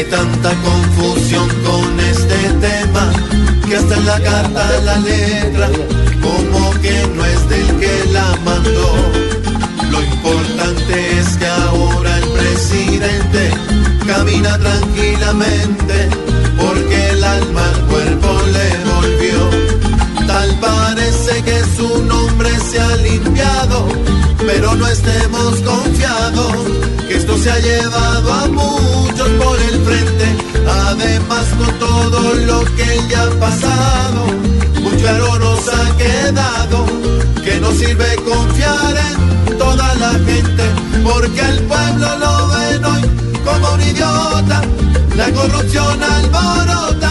Hay tanta confusión con este tema que hasta en la carta la letra como que no es del que la mandó. Lo importante es que ahora el presidente camina tranquilamente porque el alma al cuerpo le volvió. Tal parece que su nombre se ha limpiado, pero no estemos confiados que esto se ha llevado a mucho frente, además con todo lo que ya ha pasado, muy claro nos ha quedado que no sirve confiar en toda la gente, porque el pueblo lo ven hoy como un idiota, la corrupción alborota.